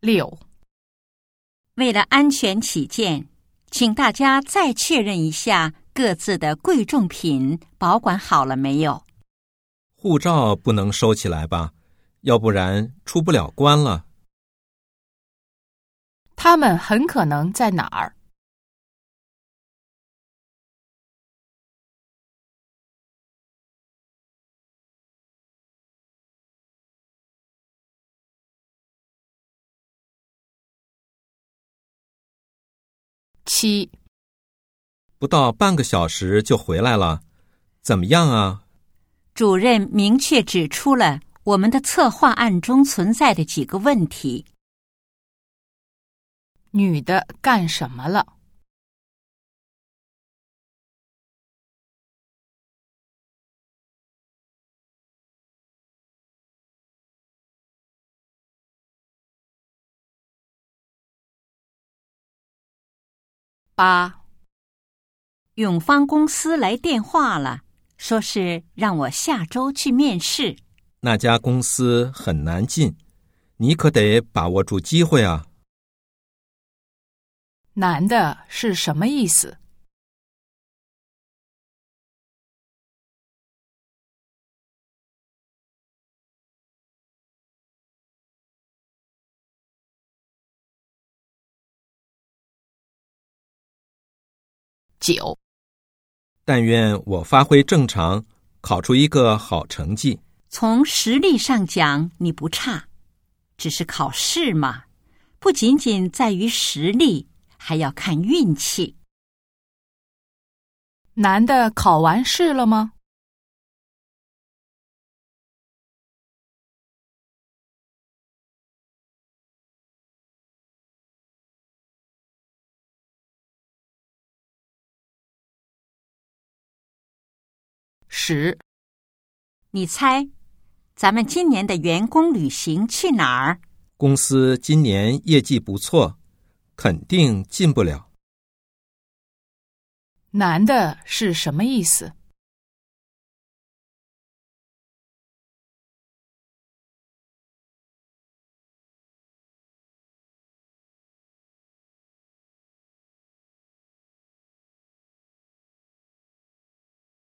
六，为了安全起见，请大家再确认一下各自的贵重品保管好了没有。护照不能收起来吧？要不然出不了关了。他们很可能在哪儿？七，不到半个小时就回来了，怎么样啊？主任明确指出了我们的策划案中存在的几个问题。女的干什么了？八，永芳公司来电话了，说是让我下周去面试。那家公司很难进，你可得把握住机会啊！难的是什么意思？九，但愿我发挥正常，考出一个好成绩。从实力上讲，你不差，只是考试嘛，不仅仅在于实力，还要看运气。男的考完试了吗？十，你猜，咱们今年的员工旅行去哪儿？公司今年业绩不错，肯定进不了。男的是什么意思？